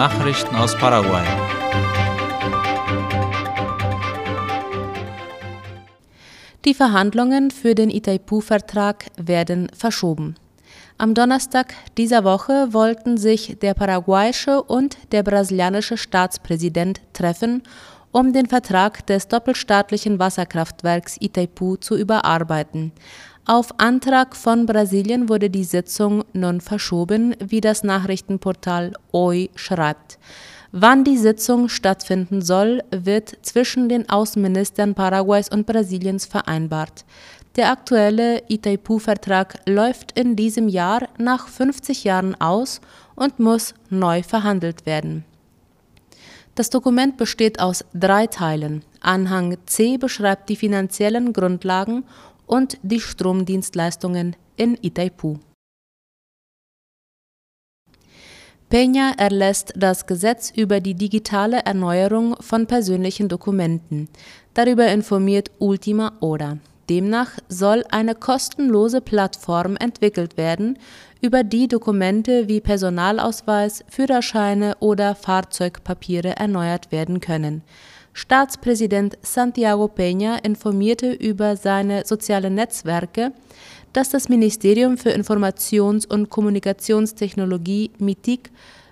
Nachrichten aus Paraguay. Die Verhandlungen für den Itaipu-Vertrag werden verschoben. Am Donnerstag dieser Woche wollten sich der paraguayische und der brasilianische Staatspräsident treffen, um den Vertrag des doppelstaatlichen Wasserkraftwerks Itaipu zu überarbeiten. Auf Antrag von Brasilien wurde die Sitzung nun verschoben, wie das Nachrichtenportal OI schreibt. Wann die Sitzung stattfinden soll, wird zwischen den Außenministern Paraguays und Brasiliens vereinbart. Der aktuelle Itaipu-Vertrag läuft in diesem Jahr nach 50 Jahren aus und muss neu verhandelt werden. Das Dokument besteht aus drei Teilen. Anhang C beschreibt die finanziellen Grundlagen und die Stromdienstleistungen in Itaipu. Peña erlässt das Gesetz über die digitale Erneuerung von persönlichen Dokumenten. Darüber informiert Ultima Hora. Demnach soll eine kostenlose Plattform entwickelt werden, über die Dokumente wie Personalausweis, Führerscheine oder Fahrzeugpapiere erneuert werden können. Staatspräsident Santiago Peña informierte über seine sozialen Netzwerke, dass das Ministerium für Informations- und Kommunikationstechnologie MITIC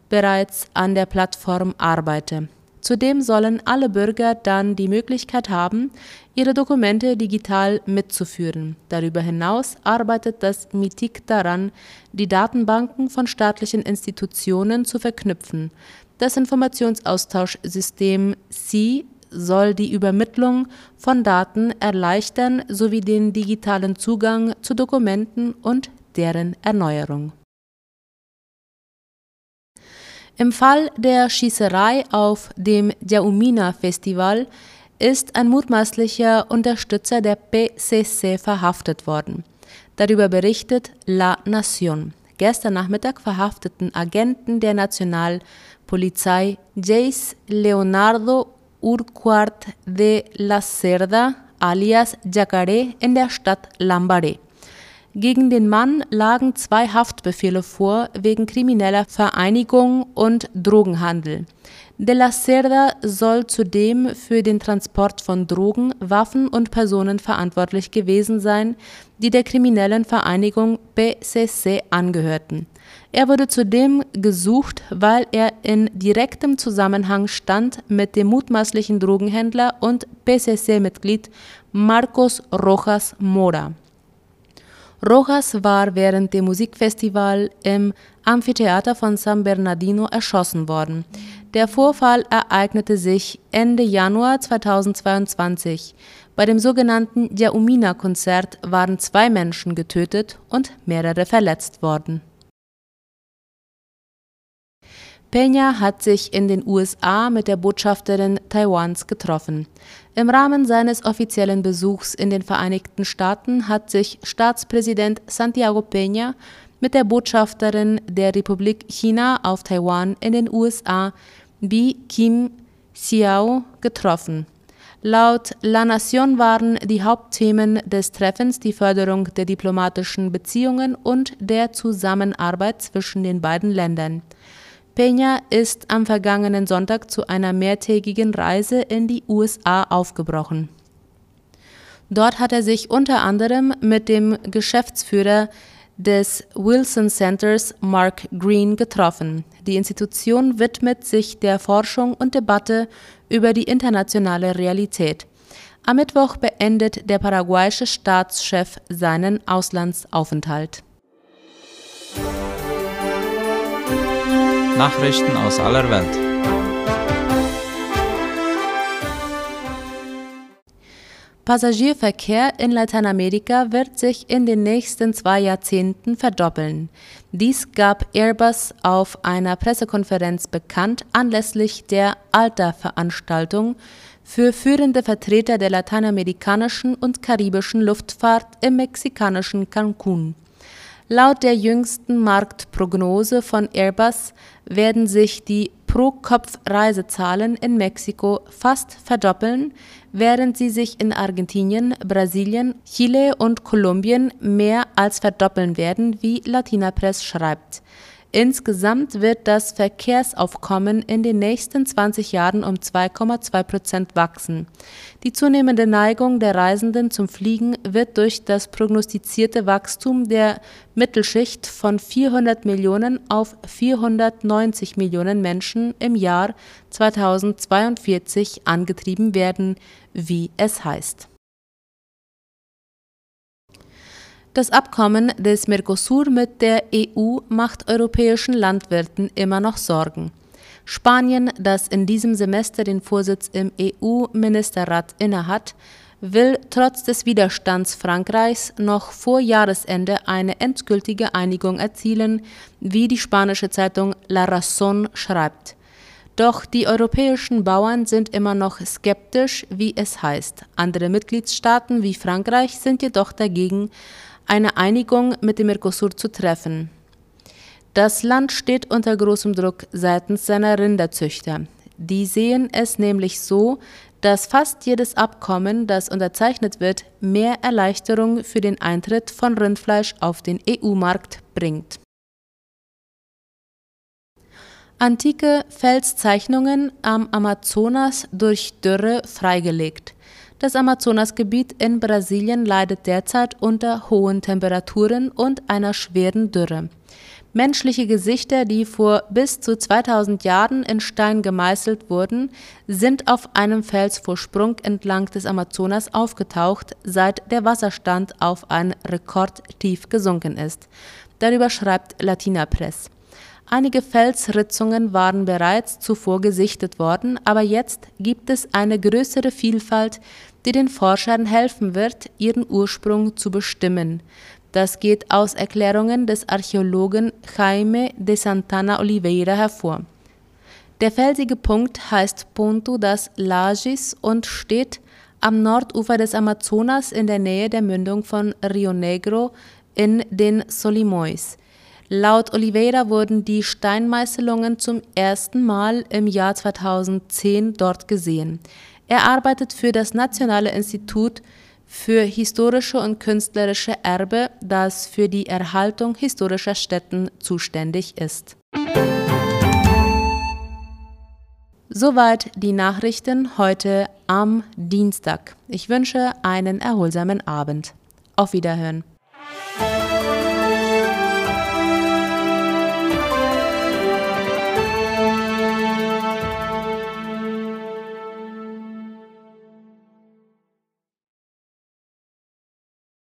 bereits an der Plattform arbeite. Zudem sollen alle Bürger dann die Möglichkeit haben, ihre Dokumente digital mitzuführen. Darüber hinaus arbeitet das MITIC daran, die Datenbanken von staatlichen Institutionen zu verknüpfen. Das Informationsaustauschsystem SI soll die Übermittlung von Daten erleichtern sowie den digitalen Zugang zu Dokumenten und deren Erneuerung. Im Fall der Schießerei auf dem Jaumina Festival ist ein mutmaßlicher Unterstützer der PCC verhaftet worden. Darüber berichtet La Nación. Gestern Nachmittag verhafteten Agenten der Nationalpolizei Jace Leonardo Urquhart de la Cerda alias Jacaré in der Stadt Lambaré. Gegen den Mann lagen zwei Haftbefehle vor wegen krimineller Vereinigung und Drogenhandel. De la Cerda soll zudem für den Transport von Drogen, Waffen und Personen verantwortlich gewesen sein, die der kriminellen Vereinigung PCC angehörten. Er wurde zudem gesucht, weil er in direktem Zusammenhang stand mit dem mutmaßlichen Drogenhändler und PCC-Mitglied Marcos Rojas Mora. Rojas war während dem Musikfestival im Amphitheater von San Bernardino erschossen worden. Der Vorfall ereignete sich Ende Januar 2022. Bei dem sogenannten Jaumina-Konzert waren zwei Menschen getötet und mehrere verletzt worden. Peña hat sich in den USA mit der Botschafterin Taiwans getroffen. Im Rahmen seines offiziellen Besuchs in den Vereinigten Staaten hat sich Staatspräsident Santiago Peña mit der Botschafterin der Republik China auf Taiwan in den USA, Bi Kim Xiao, getroffen. Laut La Nation waren die Hauptthemen des Treffens die Förderung der diplomatischen Beziehungen und der Zusammenarbeit zwischen den beiden Ländern. Peña ist am vergangenen Sonntag zu einer mehrtägigen Reise in die USA aufgebrochen. Dort hat er sich unter anderem mit dem Geschäftsführer des Wilson Centers Mark Green getroffen. Die Institution widmet sich der Forschung und Debatte über die internationale Realität. Am Mittwoch beendet der paraguayische Staatschef seinen Auslandsaufenthalt. Nachrichten aus aller Welt. Passagierverkehr in Lateinamerika wird sich in den nächsten zwei Jahrzehnten verdoppeln. Dies gab Airbus auf einer Pressekonferenz bekannt anlässlich der ALTA-Veranstaltung für führende Vertreter der lateinamerikanischen und karibischen Luftfahrt im mexikanischen Cancun. Laut der jüngsten Marktprognose von Airbus werden sich die Pro-Kopf-Reisezahlen in Mexiko fast verdoppeln, während sie sich in Argentinien, Brasilien, Chile und Kolumbien mehr als verdoppeln werden, wie Latina Press schreibt. Insgesamt wird das Verkehrsaufkommen in den nächsten 20 Jahren um 2,2 Prozent wachsen. Die zunehmende Neigung der Reisenden zum Fliegen wird durch das prognostizierte Wachstum der Mittelschicht von 400 Millionen auf 490 Millionen Menschen im Jahr 2042 angetrieben werden, wie es heißt. Das Abkommen des Mercosur mit der EU macht europäischen Landwirten immer noch Sorgen. Spanien, das in diesem Semester den Vorsitz im EU-Ministerrat innehat, will trotz des Widerstands Frankreichs noch vor Jahresende eine endgültige Einigung erzielen, wie die spanische Zeitung La Razón schreibt. Doch die europäischen Bauern sind immer noch skeptisch, wie es heißt. Andere Mitgliedstaaten wie Frankreich sind jedoch dagegen, eine Einigung mit dem Mercosur zu treffen. Das Land steht unter großem Druck seitens seiner Rinderzüchter. Die sehen es nämlich so, dass fast jedes Abkommen, das unterzeichnet wird, mehr Erleichterung für den Eintritt von Rindfleisch auf den EU-Markt bringt. Antike Felszeichnungen am Amazonas durch Dürre freigelegt. Das Amazonasgebiet in Brasilien leidet derzeit unter hohen Temperaturen und einer schweren Dürre. Menschliche Gesichter, die vor bis zu 2000 Jahren in Stein gemeißelt wurden, sind auf einem Felsvorsprung entlang des Amazonas aufgetaucht, seit der Wasserstand auf ein Rekordtief gesunken ist. Darüber schreibt Latina Press. Einige Felsritzungen waren bereits zuvor gesichtet worden, aber jetzt gibt es eine größere Vielfalt, die den Forschern helfen wird, ihren Ursprung zu bestimmen. Das geht aus Erklärungen des Archäologen Jaime de Santana Oliveira hervor. Der felsige Punkt heißt Ponto das Lagis und steht am Nordufer des Amazonas in der Nähe der Mündung von Rio Negro in den Solimois. Laut Oliveira wurden die Steinmeißelungen zum ersten Mal im Jahr 2010 dort gesehen. Er arbeitet für das Nationale Institut für historische und künstlerische Erbe, das für die Erhaltung historischer Stätten zuständig ist. Soweit die Nachrichten heute am Dienstag. Ich wünsche einen erholsamen Abend. Auf Wiederhören.